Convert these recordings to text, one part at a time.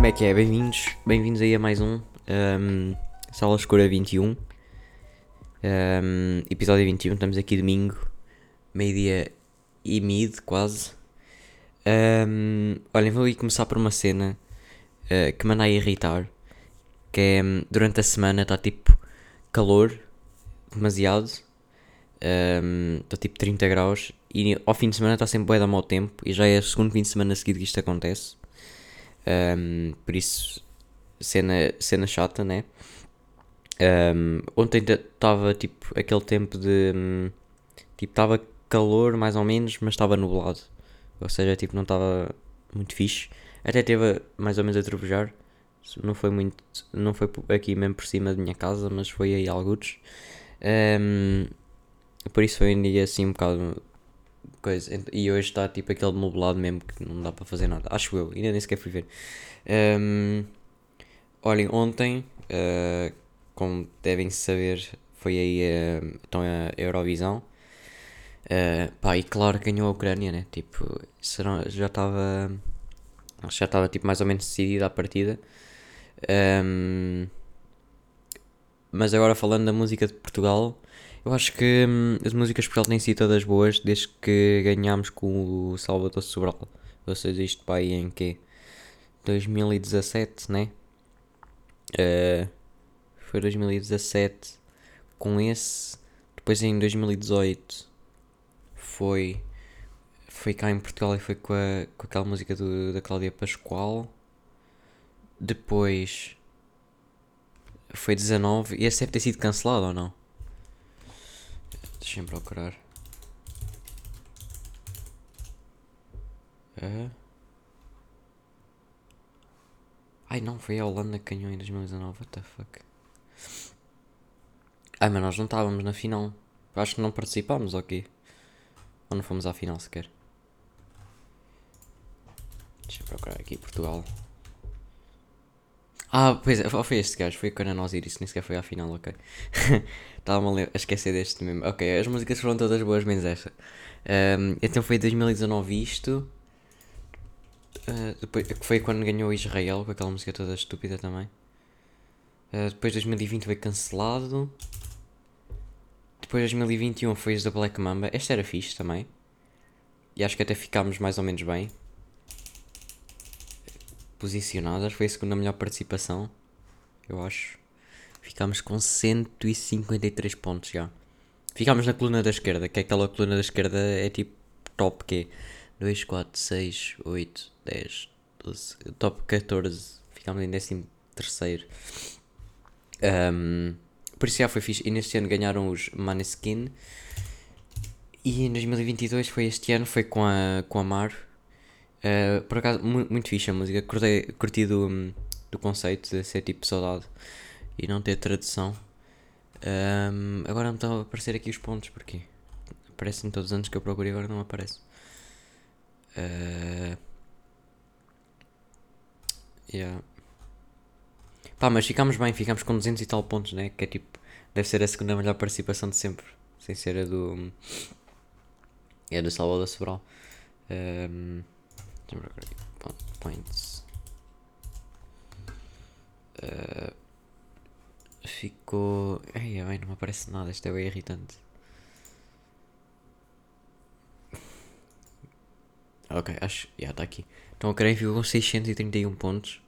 Como é que é? Bem-vindos, bem-vindos aí a mais um, um Sala Escura 21 um, Episódio 21, estamos aqui domingo Meio-dia e mid quase. Um, Olhem, vou aí começar por uma cena uh, que me anda a irritar Que é, durante a semana está tipo calor Demasiado Está tipo 30 graus E ao fim de semana está sempre bué da mau tempo E já é o segundo fim de semana seguido que isto acontece um, por isso, cena, cena chata, né? Um, ontem estava tipo aquele tempo de. Um, tipo, estava calor mais ou menos, mas estava nublado. Ou seja, tipo, não estava muito fixe. Até teve mais ou menos a trovejar. Não foi muito. Não foi aqui mesmo por cima da minha casa, mas foi aí alguns. Um, por isso foi um dia assim um bocado coisa. E hoje está tipo aquele nublado mesmo que não dá para fazer nada. Acho eu, ainda nem sequer fui ver. Um, olhem, ontem, uh, como devem saber, foi aí uh, então a Eurovisão. Uh, pá, e claro ganhou a Ucrânia, né? Tipo, será, já estava. Já estava tipo mais ou menos decidida a partida. Um, mas agora falando da música de Portugal, eu acho que hum, as músicas de Portugal têm sido todas boas desde que ganhámos com o Salvador Sobral. Ou seja, isto para aí em que 2017, né? Uh, foi 2017 com esse. Depois em 2018 foi. Foi cá em Portugal e foi com, a, com aquela música do, da Cláudia Pascoal. Depois foi 19. E esse deve ter sido cancelado ou não? Deixem procurar. Uh. Ai não, foi a Holanda que ganhou em 2019. What the fuck? Ai, mas nós não estávamos na final. Acho que não participámos, ok? Ou não fomos à final sequer? Deixa eu procurar aqui Portugal. Ah, pois é, foi este gajo, foi quando nós ir isso, nem sequer foi à final, ok. Estava-me a, esquecer deste mesmo. Ok, as músicas foram todas boas, menos esta. Um, então foi 2019 isto. Uh, depois, foi quando ganhou Israel, com aquela música toda estúpida também. Uh, depois 2020 foi cancelado. Depois 2021 foi os da Black Mamba. Esta era fixe também. E acho que até ficámos mais ou menos bem posicionadas. Foi a segunda melhor participação, eu acho. Ficámos com 153 pontos já. Ficámos na coluna da esquerda, que é aquela coluna da esquerda é tipo top que 2, 4, 6, 8, 10, 12, top 14. Ficámos em 13 terceiro. Um, por isso já foi fixe. E neste ano ganharam os Maneskin. E em 2022 foi este ano, foi com a, com a Mar Uh, por acaso, muito, muito fixe a música. Curti, curti do, do conceito de ser tipo saudade e não ter tradução. Um, agora me estão a aparecer aqui os pontos, porque aparecem todos os anos que eu procuro e agora não aparece. Uh, yeah. Pá, mas ficámos bem, ficámos com 200 e tal pontos, né? Que é tipo, deve ser a segunda melhor participação de sempre, sem ser a do. É do Salvador Sobral. Um, points. Uh, ficou. Ai, ai, não aparece nada, isto é bem irritante. Ok, acho. Já yeah, está aqui. Então a Karen ficou com 631 pontos.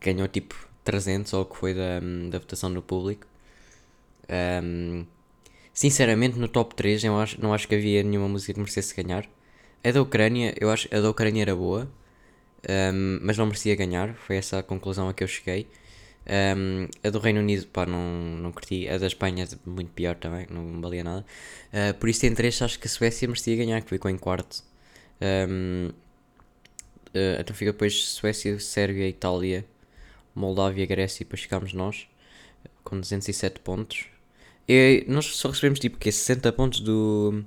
Ganhou tipo 300 ou o que foi da, da votação do público. Um, sinceramente, no top 3 eu acho, não acho que havia nenhuma música que merecesse ganhar. A da Ucrânia, eu acho a da Ucrânia era boa, um, mas não merecia ganhar, foi essa a conclusão a que eu cheguei. Um, a do Reino Unido, pá, não, não curti. A da Espanha, muito pior também, não valia nada. Uh, por isso, entre estes, acho que a Suécia merecia ganhar, que ficou em quarto. Um, uh, ah, então fica depois Suécia, Sérvia, Itália, Moldávia, Grécia e depois ficámos nós, com 207 pontos. E nós só recebemos tipo que 60 pontos do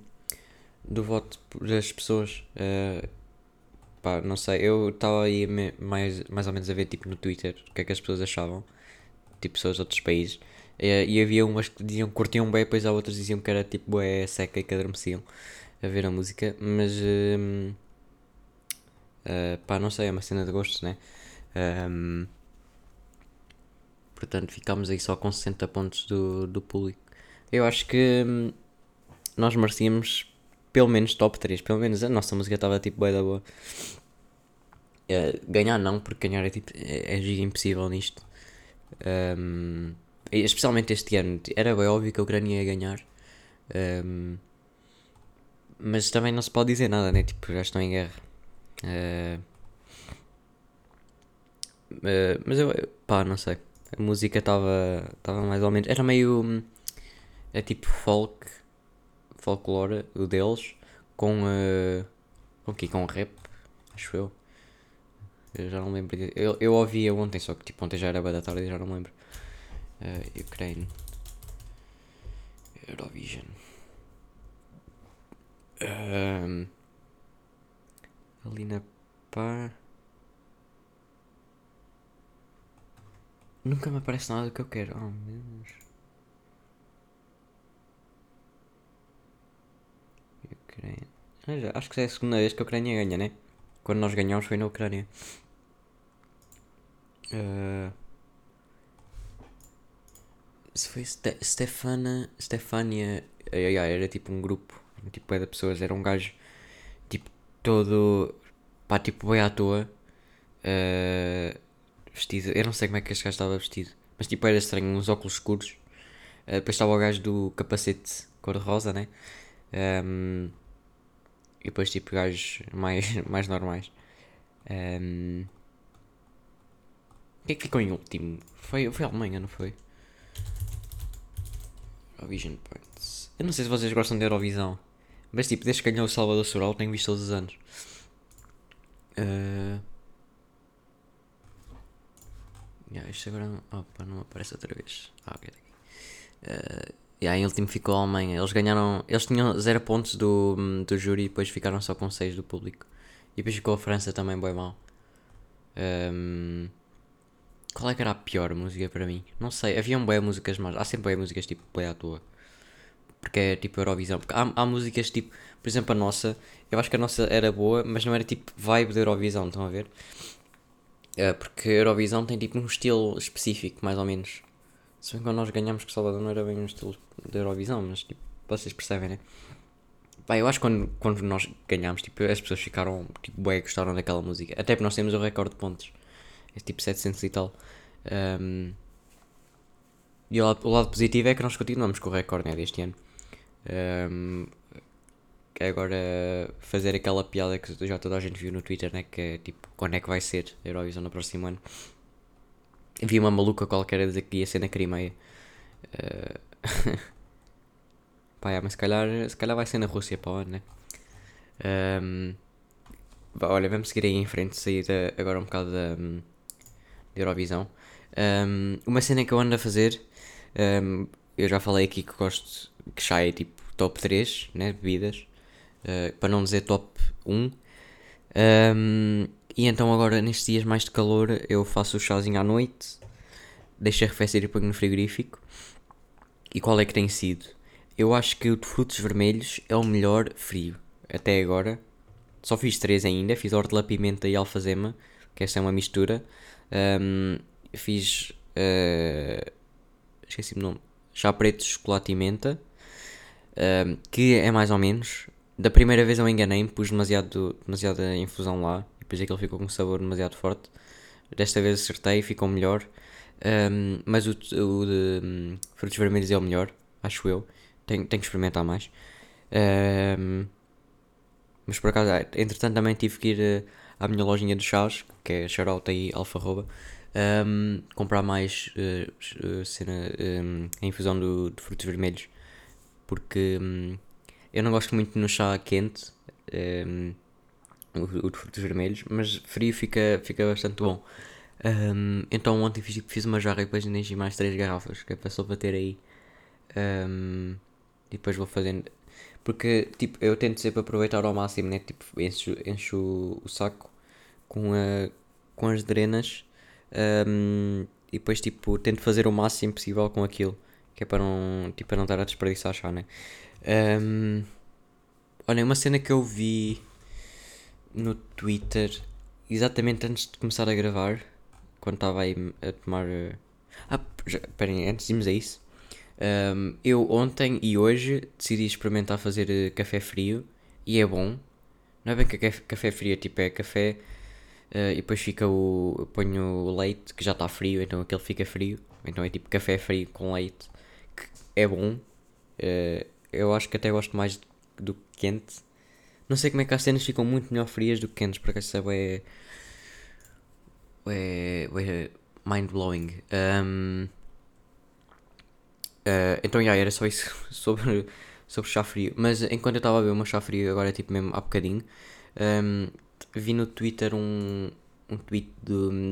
do voto das pessoas. Uh, pá, não sei, eu estava aí mais, mais ou menos a ver tipo no Twitter o que é que as pessoas achavam, tipo pessoas de outros países. Uh, e havia umas que diziam que curtiam bem, depois há outras que diziam que era tipo é seca e que adormeciam a ver a música, mas uh, uh, pá, não sei, é uma cena de gostos, né? Um, portanto, ficámos aí só com 60 pontos do, do público. Eu acho que hum, nós merecíamos pelo menos top 3. Pelo menos a nossa música estava tipo boa da boa. Uh, ganhar não, porque ganhar é tipo é, é impossível nisto. Um, especialmente este ano. Era bem óbvio que a Ucrânia ia ganhar. Um, mas também não se pode dizer nada, né? Tipo, já estão em guerra. Uh, uh, mas eu, pá, não sei. A música estava mais ou menos. Era meio. É tipo folk. Folclore, o deles. Com. Uh, com que? Com rap, acho eu. Eu já não lembro. Eu, eu ouvia ontem, só que tipo ontem já era boa da tarde já não lembro. Uh, Ukraine. Eurovision. Um, ali na pá. Nunca me aparece nada do que eu quero. Oh meu Deus. Ucrânia. Acho que é a segunda vez que a Ucrânia ganha, né? Quando nós ganhamos foi na Ucrânia. Uh, se foi Ste Stefana. Stefania. Era tipo um grupo. Tipo, é da pessoas. Era um gajo. Tipo, todo. Pá, tipo, bem à toa. Uh, vestido. Eu não sei como é que este gajo estava vestido. Mas tipo, era estranho. Uns óculos escuros. Uh, depois estava o gajo do capacete cor-de-rosa, né? Um, e depois tipo gajos mais, mais normais. Um, quem é que ficou em último? Foi, foi a Alemanha, não foi? Eurovision Points. Eu não sei se vocês gostam de Eurovisão. Mas tipo, desde que ganhou o Salvador Sobral tenho visto todos os anos. Uh... Yeah, isto agora não... Opa, não aparece outra vez. Ah, ok. Uh, yeah, em último ficou a Alemanha. Eles ganharam. Eles tinham 0 pontos do, do júri e depois ficaram só com 6 do público. E depois ficou a França também, bem mal. Um, qual é que era a pior música para mim? Não sei, haviam boas músicas mas Há sempre boas músicas tipo bem à toa. Porque é tipo Eurovisão. Porque há, há músicas tipo, por exemplo, a nossa. Eu acho que a nossa era boa, mas não era tipo vibe da Eurovisão, estão a ver? É, porque a Eurovisão tem tipo um estilo específico, mais ou menos. Se bem que quando nós ganhamos que Salvador não era bem um estilo da Eurovisão, mas tipo, vocês percebem, né? Pá, eu acho que quando, quando nós ganhámos, tipo, as pessoas ficaram, tipo, bem, gostaram daquela música. Até porque nós temos o recorde de pontos. É tipo 700 e tal. Um, e o lado, o lado, positivo é que nós continuamos com o recorde né, deste ano. Um, que agora fazer aquela piada que já toda a gente viu no Twitter, né? Que é tipo, quando é que vai ser a Eurovisão no próximo ano? Vi uma maluca qualquer a dizer que ia ser na Crimeia. Uh... Pá, é, mas se calhar, se calhar vai ser na Rússia para o ano, né? Um... Olha, vamos seguir aí em frente, sair agora um bocado da, da Eurovisão. Um, uma cena que eu ando a fazer, um, eu já falei aqui que gosto que chá é tipo top 3, né? Bebidas, uh, para não dizer top 1. Um, e então agora nestes dias mais de calor eu faço o chazinho à noite, deixo arrefecer e ponho no frigorífico. E qual é que tem sido? Eu acho que o de frutos vermelhos é o melhor frio até agora. Só fiz três ainda, fiz hortelã, pimenta e alfazema, que esta é uma mistura. Um, fiz. Uh, esqueci o nome. Chá preto, chocolate e menta. Um, que é mais ou menos. Da primeira vez eu enganei-me, pus demasiado, demasiada infusão lá depois aquele ficou com um sabor demasiado forte. Desta vez acertei ficou melhor. Um, mas o, o de um, frutos vermelhos é o melhor, acho eu. Tenho, tenho que experimentar mais. Um, mas por acaso, ah, entretanto, também tive que ir uh, à minha lojinha de chás, que é Charalta e Alfarroba, um, comprar mais uh, cena, um, a infusão do, de frutos vermelhos. Porque um, eu não gosto muito no chá quente. O, de frutos vermelhos, mas frio fica, fica bastante bom. Um, então ontem fiz, fiz uma jarra e depois enchi mais 3 garrafas, que é para só bater aí. Um, e depois vou fazendo. Porque tipo, eu tento sempre aproveitar ao máximo, né? Tipo, encho, encho o, o saco com, a, com as drenas um, e depois tipo, tento fazer o máximo possível com aquilo. Que é para não, tipo, para não estar a desperdiçar chá, né? Um, olha, uma cena que eu vi no Twitter exatamente antes de começar a gravar. quando estava aí a tomar. Uh... Ah, esperem, antes de irmos a isso. Um, eu ontem e hoje decidi experimentar fazer uh, café frio e é bom. Não é bem que café, café frio, tipo é café uh, e depois fica o. Ponho o leite que já está frio, então aquele fica frio. Então é tipo café frio com leite que é bom. Uh, eu acho que até gosto mais do que quente. Não sei como é que as cenas ficam muito melhor frias do que quentes, porque essa é. É. é mind blowing. Um, uh, então, já, era só isso sobre, sobre chá frio. Mas enquanto eu estava a ver uma chá frio, agora tipo mesmo há bocadinho, um, vi no Twitter um, um tweet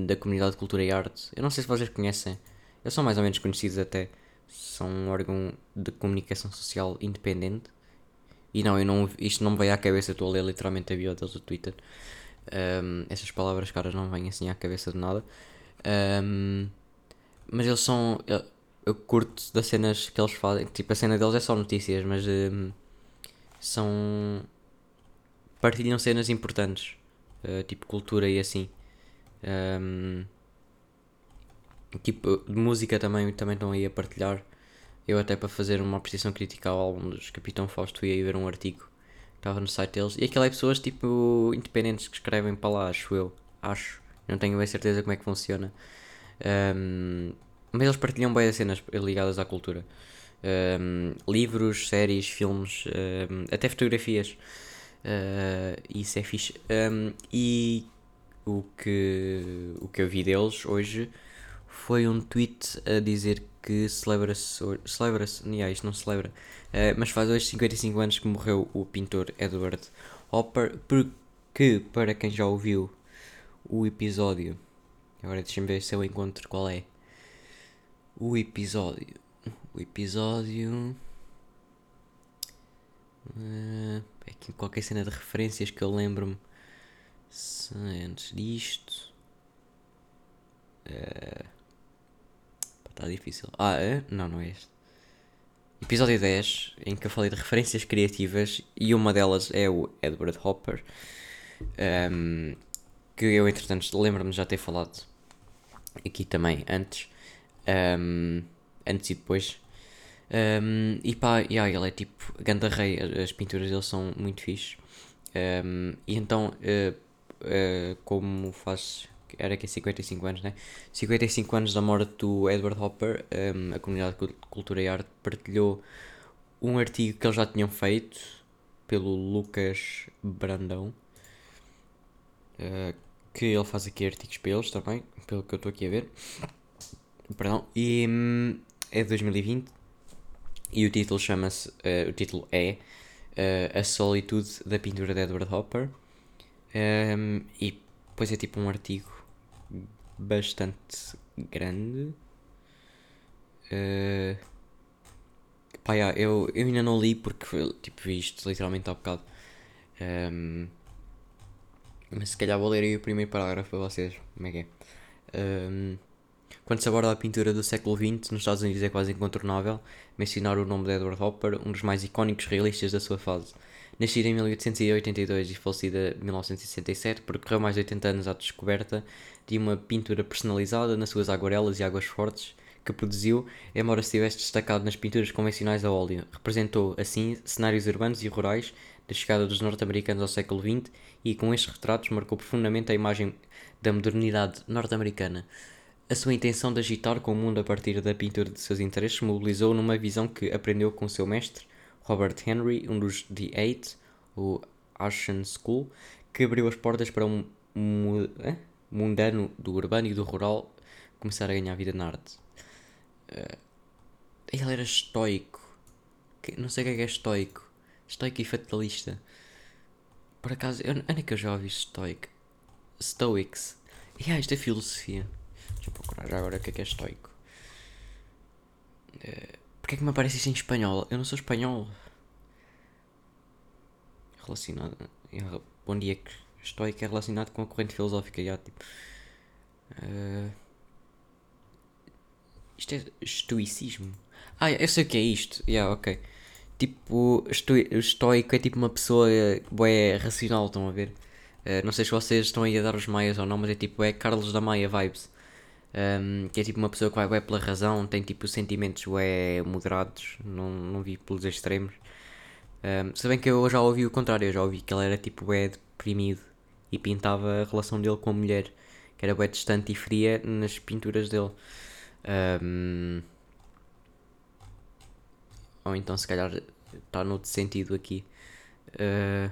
da comunidade de cultura e arte. Eu não sei se vocês conhecem, eles são mais ou menos conhecidos até. São um órgão de comunicação social independente. E não, eu não, isto não me veio à cabeça, estou a ler literalmente a bio deles do Twitter. Um, essas palavras caras não vêm assim à cabeça de nada. Um, mas eles são. Eu, eu, curto das cenas que eles fazem. Tipo, a cena deles é só notícias, mas um, são. partilham cenas importantes. Uh, tipo cultura e assim. Tipo, música também, também estão aí a partilhar. Eu até para fazer uma apreciação crítica ao álbum dos Capitão Fausto aí ver um artigo que estava no site deles. E aquilo é pessoas tipo independentes que escrevem para lá, acho eu. Acho. Não tenho bem certeza como é que funciona. Um, mas eles partilham bem as cenas ligadas à cultura. Um, livros, séries, filmes, um, até fotografias. Uh, isso é fixe. e o que, o que eu vi deles hoje foi um tweet a dizer que celebra-se. Celebra-se. Yeah, isto não celebra. Uh, mas faz hoje 55 anos que morreu o pintor Edward Hopper. Porque, para quem já ouviu o episódio. Agora deixa-me ver se eu encontro qual é. O episódio. O episódio. Uh, aqui qualquer cena de referências que eu lembro-me. Antes disto. Uh, Está difícil. Ah, é? Não, não é este. Episódio 10, em que eu falei de referências criativas e uma delas é o Edward Hopper. Um, que eu, entretanto, lembro-me já ter falado aqui também antes. Um, antes e depois. Um, e pá, yeah, ele é tipo ganda rei, as pinturas dele são muito fixe. E então, uh, uh, como faz era que 55 anos, né? 55 anos da morte do Edward Hopper, um, a comunidade de cultura e arte partilhou um artigo que eles já tinham feito pelo Lucas Brandão, uh, que ele faz aqui artigos para eles também, pelo que eu estou aqui a ver. Perdão, e um, é de 2020 e o título chama-se, uh, o título é uh, A Solitude da Pintura de Edward Hopper. Um, e depois é tipo um artigo bastante grande. Uh, pá, yeah, eu, eu ainda não li porque tipo, vi isto literalmente há bocado. Um, ehm, mas se calhar vou ler aí o primeiro parágrafo para vocês. Como é que é? Um, ehm, quando se aborda a pintura do século XX, nos Estados Unidos é quase incontornável mencionar o nome de Edward Hopper, um dos mais icónicos realistas da sua fase. Nascida em 1882 e falecida em 1967, percorreu mais de 80 anos à descoberta de uma pintura personalizada nas suas aguarelas e águas fortes que produziu, embora se tivesse destacado nas pinturas convencionais a óleo. Representou, assim, cenários urbanos e rurais da chegada dos norte-americanos ao século XX e, com estes retratos, marcou profundamente a imagem da modernidade norte-americana. A sua intenção de agitar com o mundo a partir da pintura de seus interesses mobilizou numa visão que aprendeu com seu mestre, Robert Henry, um dos The Eight, o Ashen School, que abriu as portas para um, um, mundano do urbano e do rural começar a ganhar vida na arte. Uh, ele era estoico. Não sei o que é, que é estoico. Estoico e fatalista. Por acaso, eu, onde é que eu já ouvi estoico? Stoics. E ah, isto é filosofia. Deixa eu procurar já agora o que é que é estoico. Uh, Porquê é que me aparece isso em espanhol? Eu não sou espanhol. Relacionado. Bom dia que estoico é relacionado com a corrente filosófica. Já, tipo, uh, isto é estoicismo. Ah, eu sei o que é isto. Yeah, ok. Tipo, esto, estoico é tipo uma pessoa é racional, estão a ver? Uh, não sei se vocês estão aí a dar os maias ou não, mas é tipo, é Carlos da Maia vibes. Um, que é tipo uma pessoa que vai bem pela razão, tem tipo sentimentos bem moderados, não, não vi pelos extremos. Um, se bem que eu já ouvi o contrário, eu já ouvi que ele era tipo bem deprimido e pintava a relação dele com a mulher, que era bem distante e fria nas pinturas dele. Um, ou então se calhar está noutro sentido aqui. Uh,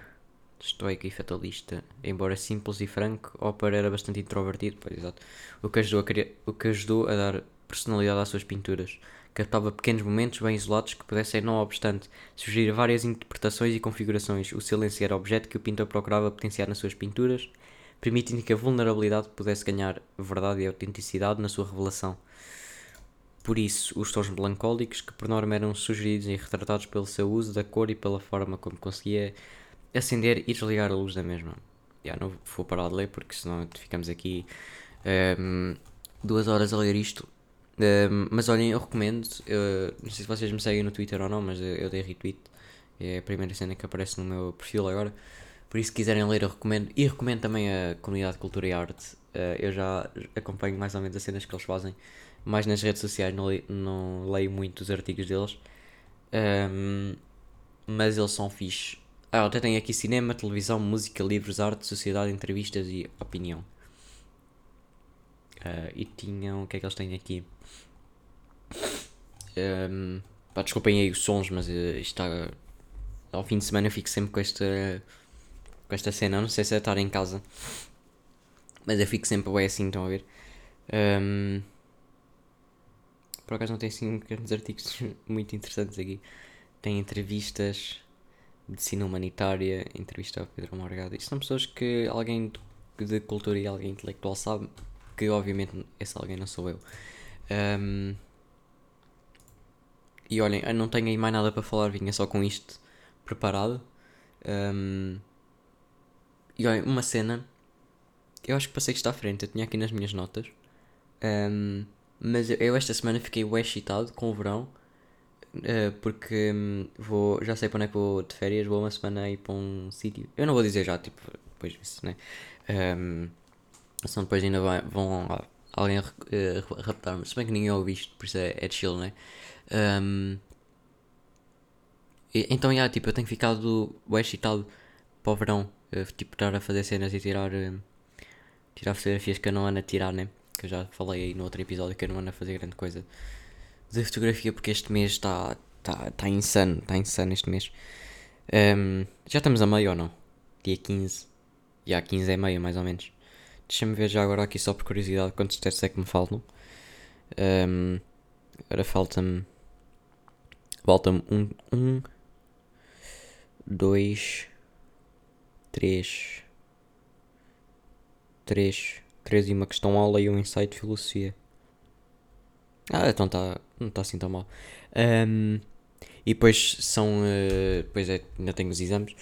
estoico e fatalista, embora simples e franco, Hopper era bastante introvertido, pois, exato, o, que ajudou a criar, o que ajudou a dar personalidade às suas pinturas. Captava pequenos momentos bem isolados que pudessem, não obstante, sugerir várias interpretações e configurações. O silêncio era o objeto que o pintor procurava potenciar nas suas pinturas, permitindo que a vulnerabilidade pudesse ganhar verdade e autenticidade na sua revelação. Por isso, os tons melancólicos, que por norma eram sugeridos e retratados pelo seu uso da cor e pela forma como conseguia acender e desligar a luz da mesma. Já não vou parar de ler porque senão ficamos aqui um, ehm, duas horas a ler isto. Mas olhem, eu recomendo. Eu, não sei se vocês me seguem no Twitter ou não, mas eu, eu dei retweet. É a primeira cena que aparece no meu perfil agora. Por isso, se quiserem ler, eu recomendo. E recomendo também a comunidade de cultura e arte. Uh, eu já acompanho mais ou menos as cenas que eles fazem mais nas redes sociais, não, leio, não leio muito os artigos deles. Um, mas eles são fixe. Ah, até tem aqui cinema, televisão, música, livros, arte, sociedade, entrevistas e opinião. Uh, e tinham. O que é que eles têm aqui? Um, pá, desculpem aí os sons, mas uh, está. Ao fim de semana eu fico sempre com esta. Com esta cena. Não sei se é estar em casa. Mas eu fico sempre bem assim, estão a ver? Um, por acaso não tem assim grandes artigos muito interessantes aqui. Tem entrevistas, medicina humanitária, entrevista ao Pedro Morgado. Isto são pessoas que alguém de cultura e alguém intelectual sabe que obviamente esse alguém não sou eu. Um, e olhem, eu não tenho aí mais nada para falar, vinha só com isto preparado. Um, e olhem, uma cena. Eu acho que passei está à frente, eu tinha aqui nas minhas notas. Um, mas eu esta semana fiquei bem excitado com o verão. Uh, porque um, vou, já sei para onde é que vou de férias, vou uma semana aí para um sítio. Eu não vou dizer já, tipo, depois disso, né? Um, senão depois ainda vai, vão alguém uh, raptar-me. Se bem que ninguém ouve isto, por isso é, é chill, né? Um, e, então, já, tipo, eu tenho ficado bem excitado para o verão. Uh, tipo, estar a fazer cenas e tirar, uh, tirar fotografias que eu não ando a tirar, né? que eu já falei aí no outro episódio que eu não ando a fazer grande coisa de fotografia porque este mês está tá, tá insano, está insano este mês. Um, já estamos a meio ou não? Dia 15. Já 15 é meio mais ou menos. Deixa-me ver já agora aqui só por curiosidade quantos testes é que me faltam. Um, agora falta-me. Falta-me um, um, dois, três, três, 3 e uma questão aula e um ensaio de filosofia. Ah, então tá, não está assim tão mal. Um, e depois são. Uh, é, ainda tenho os exames.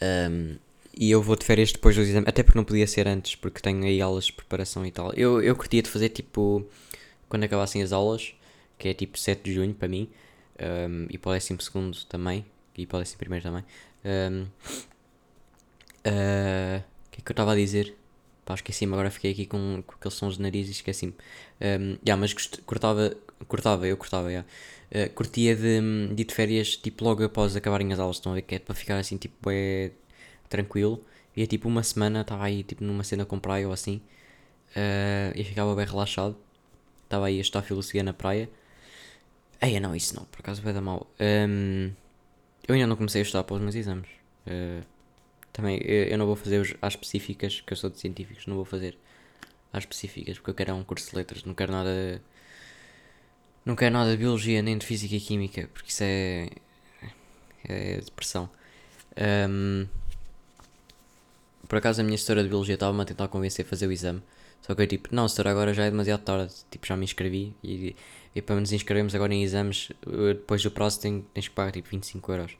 Um, e eu vou de férias depois dos exames. Até porque não podia ser antes, porque tenho aí aulas de preparação e tal. Eu, eu curtia de fazer tipo. Quando acabassem as aulas, que é tipo 7 de junho para mim. Um, e para o 12 também. E para o 11 também. Um, uh, o que é que eu estava a dizer? Pá, esqueci-me, agora fiquei aqui com, com aqueles sons de nariz e esqueci-me. Um, yeah, mas cortava, cortava, eu cortava, yeah. Uh, curtia de, de ir de férias tipo logo após acabarem as aulas, estão a ver que é para ficar assim tipo é, tranquilo. E é tipo uma semana, estava aí tipo numa cena com praia ou assim. Uh, e ficava bem relaxado. Estava aí a estudar filosofia na praia. Eia, não, isso não, por acaso vai dar mal. Um, eu ainda não comecei a estudar para os meus exames. Uh, também eu, eu não vou fazer as específicas, que eu sou de científicos, não vou fazer as específicas, porque eu quero um curso de letras, não quero nada. Não quero nada de biologia nem de física e química, porque isso é. é depressão. Um, por acaso a minha história de biologia estava-me a tentar convencer a fazer o exame. Só que eu tipo, não, senhor, agora já é demasiado tarde. Tipo, já me inscrevi e, e para nos inscrevermos agora em exames, depois do prazo tens, tens que pagar tipo 25 euros.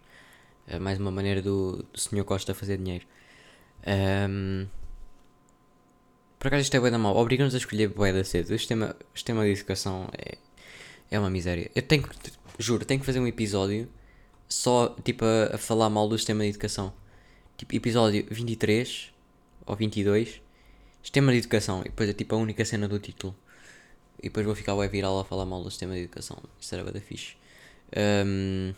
É mais uma maneira do, do Sr. Costa fazer dinheiro. Um, por acaso isto é bem da mal. Obriga-nos a escolher bué da cedo. O sistema, o sistema de educação é, é uma miséria. Eu tenho que, juro, tenho que fazer um episódio só tipo a, a falar mal do sistema de educação. Tipo, episódio 23 ou 22, sistema de educação. E depois é tipo a única cena do título. E depois vou ficar bem viral a falar mal do sistema de educação. Isso era bem fixe. Um,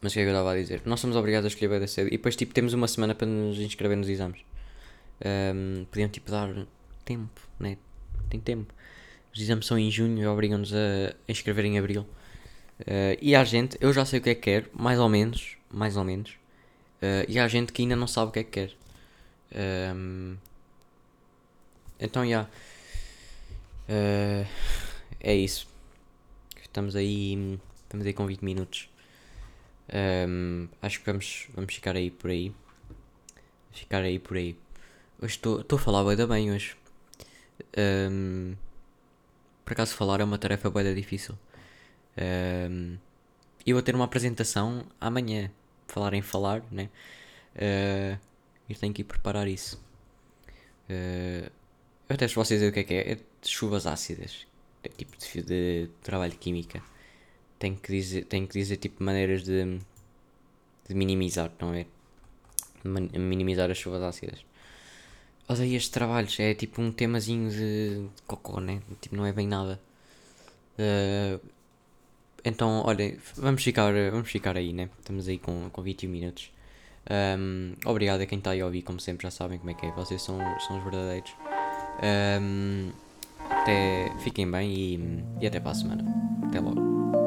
mas o que é que eu estava a dizer? Nós somos obrigados a escolher bem cedo. E depois tipo, temos uma semana para nos inscrever nos exames. Um, podiam tipo dar tempo, né? Tem tempo. Os exames são em junho e obrigam-nos a, a inscrever em abril. Uh, e há gente, eu já sei o que é que quer, mais ou menos, mais ou menos. Uh, e há gente que ainda não sabe o que é que quer. Um, então, já. Yeah. Uh, é isso. Estamos aí, estamos aí com 20 minutos. Um, acho que vamos, vamos ficar aí por aí. Ficar aí por aí. Hoje estou a falar bem bem hoje. Um, por acaso falar é uma tarefa bem difícil. Um, eu vou ter uma apresentação amanhã. Falar em falar, né? Uh, eu tenho que ir preparar isso. Uh, eu até se vocês o que é que é. É de chuvas ácidas. É tipo de, de trabalho de química. Tenho que dizer, tenho que dizer tipo maneiras de, de minimizar, não é? minimizar as chuvas ácidas. Odeio estes trabalhos, é tipo um temazinho de, de cocô, né? Tipo, não é bem nada. Uh, então, olha, vamos ficar, vamos ficar aí, né? Estamos aí com, com 21 minutos. Um, obrigado a quem está aí a ouvir, como sempre, já sabem como é que é. Vocês são, são os verdadeiros. Um, até, fiquem bem e, e até para a semana. Até logo.